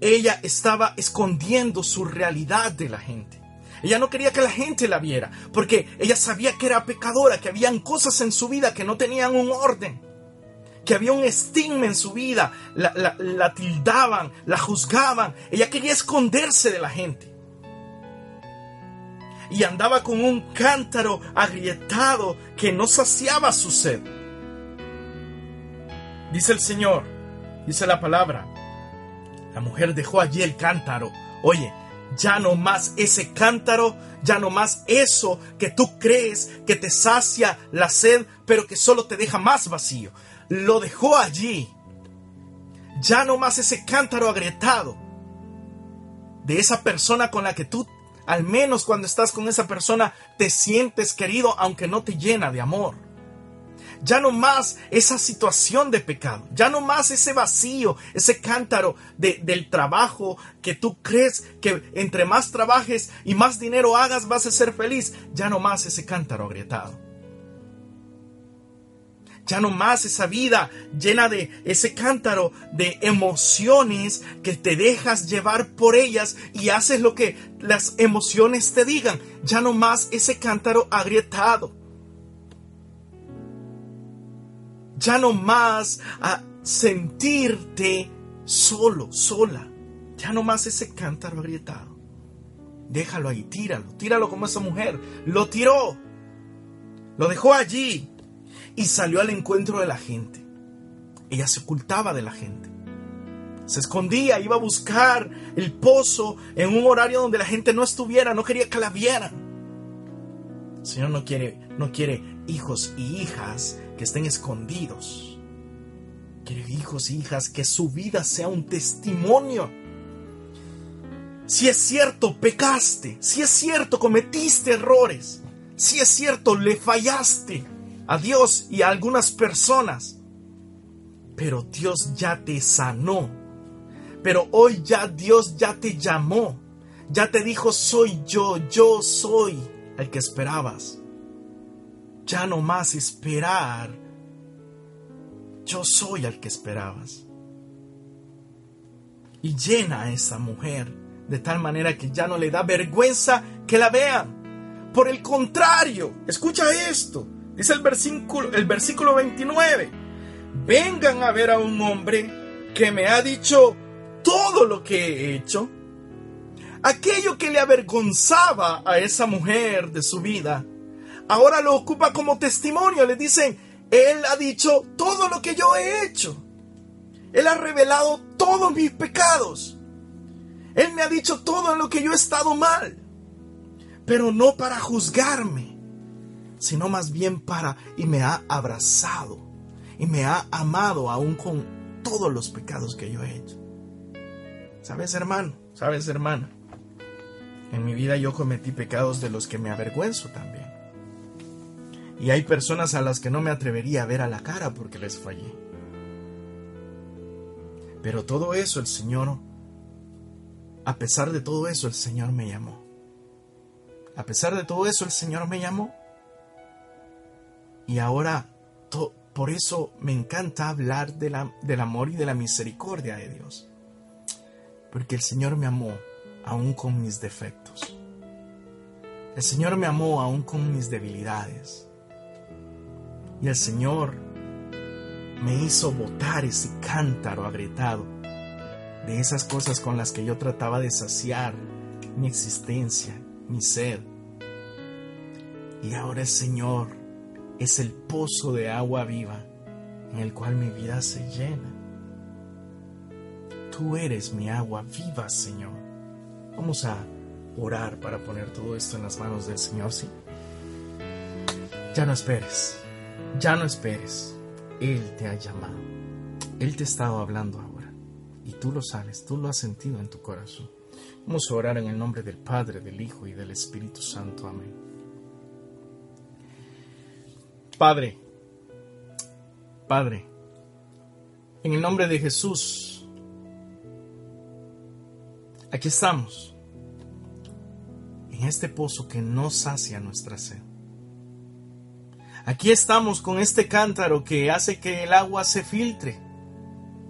A: ella estaba escondiendo su realidad de la gente. Ella no quería que la gente la viera, porque ella sabía que era pecadora, que habían cosas en su vida que no tenían un orden que había un estigma en su vida, la, tildaban, la juzgaban, ella quería esconderse de la gente. Y andaba con un cántaro agrietado que no saciaba su sed. Dice el Señor, dice la palabra, la mujer dejó allí el cántaro. Oye, ya no más ese cántaro, ya no más eso que tú crees que te sacia la sed, pero que solo te deja más vacío lo dejó allí. Ya no más ese cántaro agrietado de esa persona con la que tú, al menos cuando estás con esa persona, te sientes querido aunque no te llena de amor. Ya no más esa situación de pecado, ya no más ese vacío, ese cántaro de, del trabajo que tú crees que entre más trabajes y más dinero hagas vas a ser feliz, ya no más ese cántaro agrietado ya no más esa vida llena de ese cántaro de emociones que te dejas llevar por ellas y haces lo que las emociones te digan. Ya no más ese cántaro agrietado. Ya no más a sentirte solo, sola. Ya no más ese cántaro agrietado. Déjalo ahí, tíralo, tíralo como esa mujer. Lo tiró. Lo dejó allí y salió al encuentro de la gente. Ella se ocultaba de la gente. Se escondía, iba a buscar el pozo en un horario donde la gente no estuviera, no quería que la vieran. El Señor no quiere, no quiere hijos y hijas que estén escondidos, quiere hijos e hijas que su vida sea un testimonio. Si es cierto, pecaste, si es cierto, cometiste errores, si es cierto, le fallaste a Dios y a algunas personas, pero Dios ya te sanó. Pero hoy ya Dios ya te llamó, ya te dijo, soy yo, yo soy el que esperabas. Ya no más esperar, yo soy el que esperabas. Y llena a esa mujer de tal manera que ya no le da vergüenza que la vean. Por el contrario, escucha esto, dice el versículo, el versículo 29, vengan a ver a un hombre que me ha dicho todo lo que he hecho. Aquello que le avergonzaba a esa mujer de su vida, ahora lo ocupa como testimonio. Le dicen, Él ha dicho todo lo que yo he hecho. Él ha revelado todos mis pecados. Él me ha dicho todo lo que yo he estado mal. Pero no para juzgarme, sino más bien para, y me ha abrazado, y me ha amado aún con todos los pecados que yo he hecho. ¿Sabes, hermano? ¿Sabes, hermana? En mi vida yo cometí pecados de los que me avergüenzo también. Y hay personas a las que no me atrevería a ver a la cara porque les fallé. Pero todo eso el Señor, a pesar de todo eso el Señor me llamó. A pesar de todo eso el Señor me llamó. Y ahora por eso me encanta hablar de la, del amor y de la misericordia de Dios. Porque el Señor me amó aún con mis defectos. El Señor me amó aún con mis debilidades. Y el Señor me hizo botar ese cántaro agrietado de esas cosas con las que yo trataba de saciar mi existencia, mi sed. Y ahora el Señor es el pozo de agua viva en el cual mi vida se llena. Tú eres mi agua viva, Señor. Vamos a orar para poner todo esto en las manos del Señor, sí. Ya no esperes. Ya no esperes. Él te ha llamado. Él te ha estado hablando ahora. Y tú lo sabes, tú lo has sentido en tu corazón. Vamos a orar en el nombre del Padre, del Hijo y del Espíritu Santo. Amén. Padre, Padre, en el nombre de Jesús, aquí estamos, en este pozo que no sacia nuestra sed. Aquí estamos con este cántaro que hace que el agua se filtre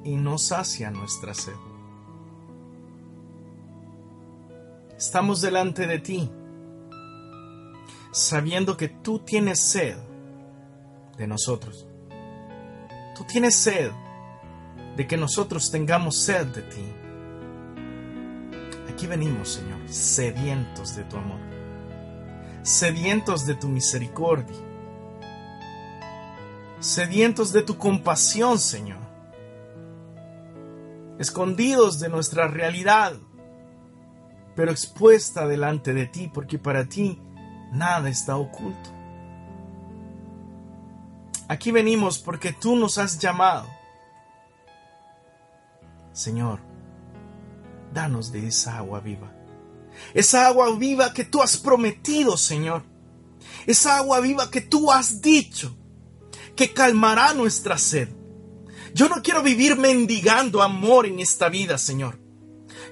A: y no sacia nuestra sed. Estamos delante de ti, sabiendo que tú tienes sed de nosotros. Tú tienes sed de que nosotros tengamos sed de ti. Aquí venimos, Señor, sedientos de tu amor, sedientos de tu misericordia sedientos de tu compasión, Señor, escondidos de nuestra realidad, pero expuesta delante de ti, porque para ti nada está oculto. Aquí venimos porque tú nos has llamado. Señor, danos de esa agua viva. Esa agua viva que tú has prometido, Señor. Esa agua viva que tú has dicho que calmará nuestra sed. Yo no quiero vivir mendigando amor en esta vida, Señor.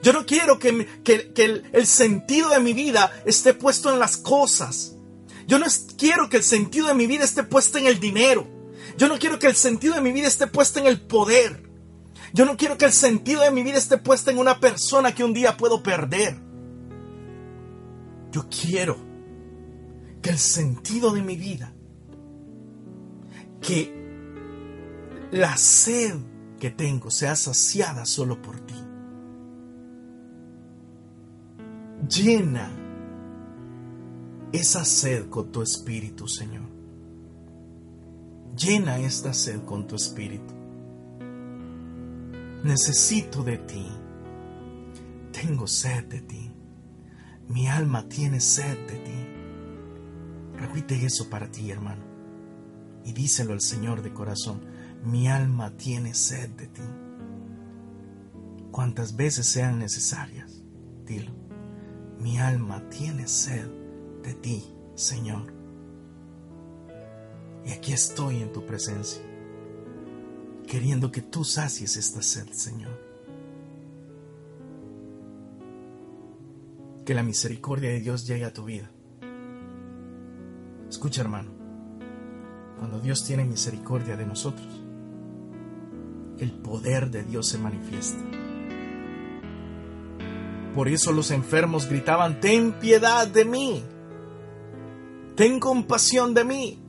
A: Yo no quiero que, el, el sentido de mi vida esté puesto en las cosas. Yo no quiero que el sentido de mi vida esté puesto en el dinero. Yo no quiero que el sentido de mi vida esté puesto en el poder. Yo no quiero que el sentido de mi vida esté puesto en una persona que un día puedo perder. Yo quiero que el sentido de mi vida que la sed que tengo sea saciada solo por ti. Llena esa sed con tu espíritu, Señor. Llena esta sed con tu espíritu. Necesito de ti. Tengo sed de ti. Mi alma tiene sed de ti. Repite eso para ti, hermano y díselo al Señor de corazón. mi alma tiene sed de ti. Cuantas veces sean necesarias, dilo, mi alma tiene sed de ti, Señor. Y aquí estoy en tu presencia, queriendo que tú sacies esta sed, Señor. Que la misericordia de Dios llegue a tu vida. Escucha, hermano, cuando Dios tiene misericordia de nosotros, el poder de Dios se manifiesta. Por eso los enfermos gritaban, ten piedad de mí, ten compasión de mí.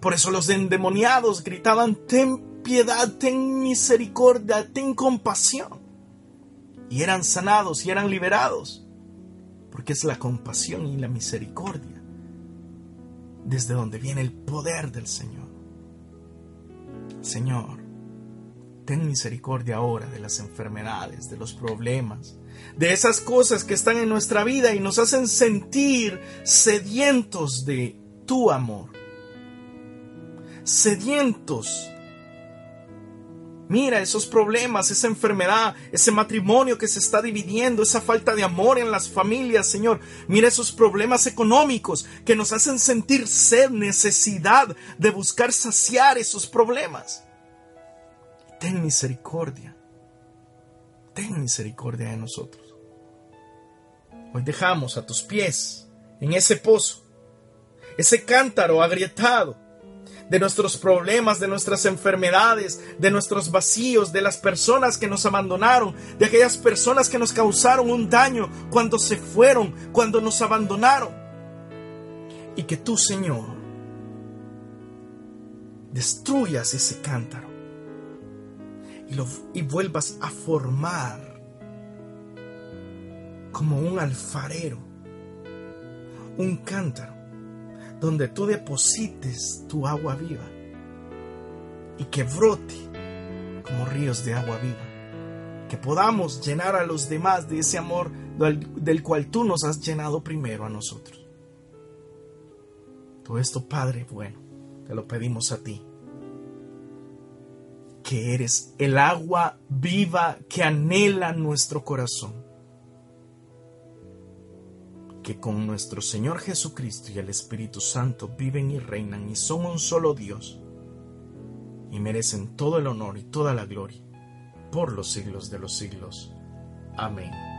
A: Por eso los endemoniados gritaban, ten piedad, ten misericordia, ten compasión. Y eran sanados y eran liberados, porque es la compasión y la misericordia desde donde viene el poder del Señor. Señor, ten misericordia ahora de las enfermedades, de los problemas, de esas cosas que están en nuestra vida y nos hacen sentir sedientos de tu amor. Sedientos Mira esos problemas, esa enfermedad, ese matrimonio que se está dividiendo, esa falta de amor en las familias, Señor. Mira esos problemas económicos que nos hacen sentir sed, necesidad de buscar saciar esos problemas. Ten misericordia. Ten misericordia de nosotros. Hoy dejamos a tus pies en ese pozo, ese cántaro agrietado de nuestros problemas, de nuestras enfermedades, de nuestros vacíos, de las personas que nos abandonaron, de aquellas personas que nos causaron un daño cuando se fueron, cuando nos abandonaron. Y que tú, Señor, destruyas ese cántaro y, vuelvas a formar como un alfarero, un cántaro donde tú deposites tu agua viva y que brote como ríos de agua viva. Que podamos llenar a los demás de ese amor del, cual tú nos has llenado primero a nosotros. Todo esto, Padre bueno, te lo pedimos a ti, que eres el agua viva que anhela nuestro corazón que con nuestro Señor Jesucristo y el Espíritu Santo viven y reinan y son un solo Dios y merecen todo el honor y toda la gloria por los siglos de los siglos. Amén.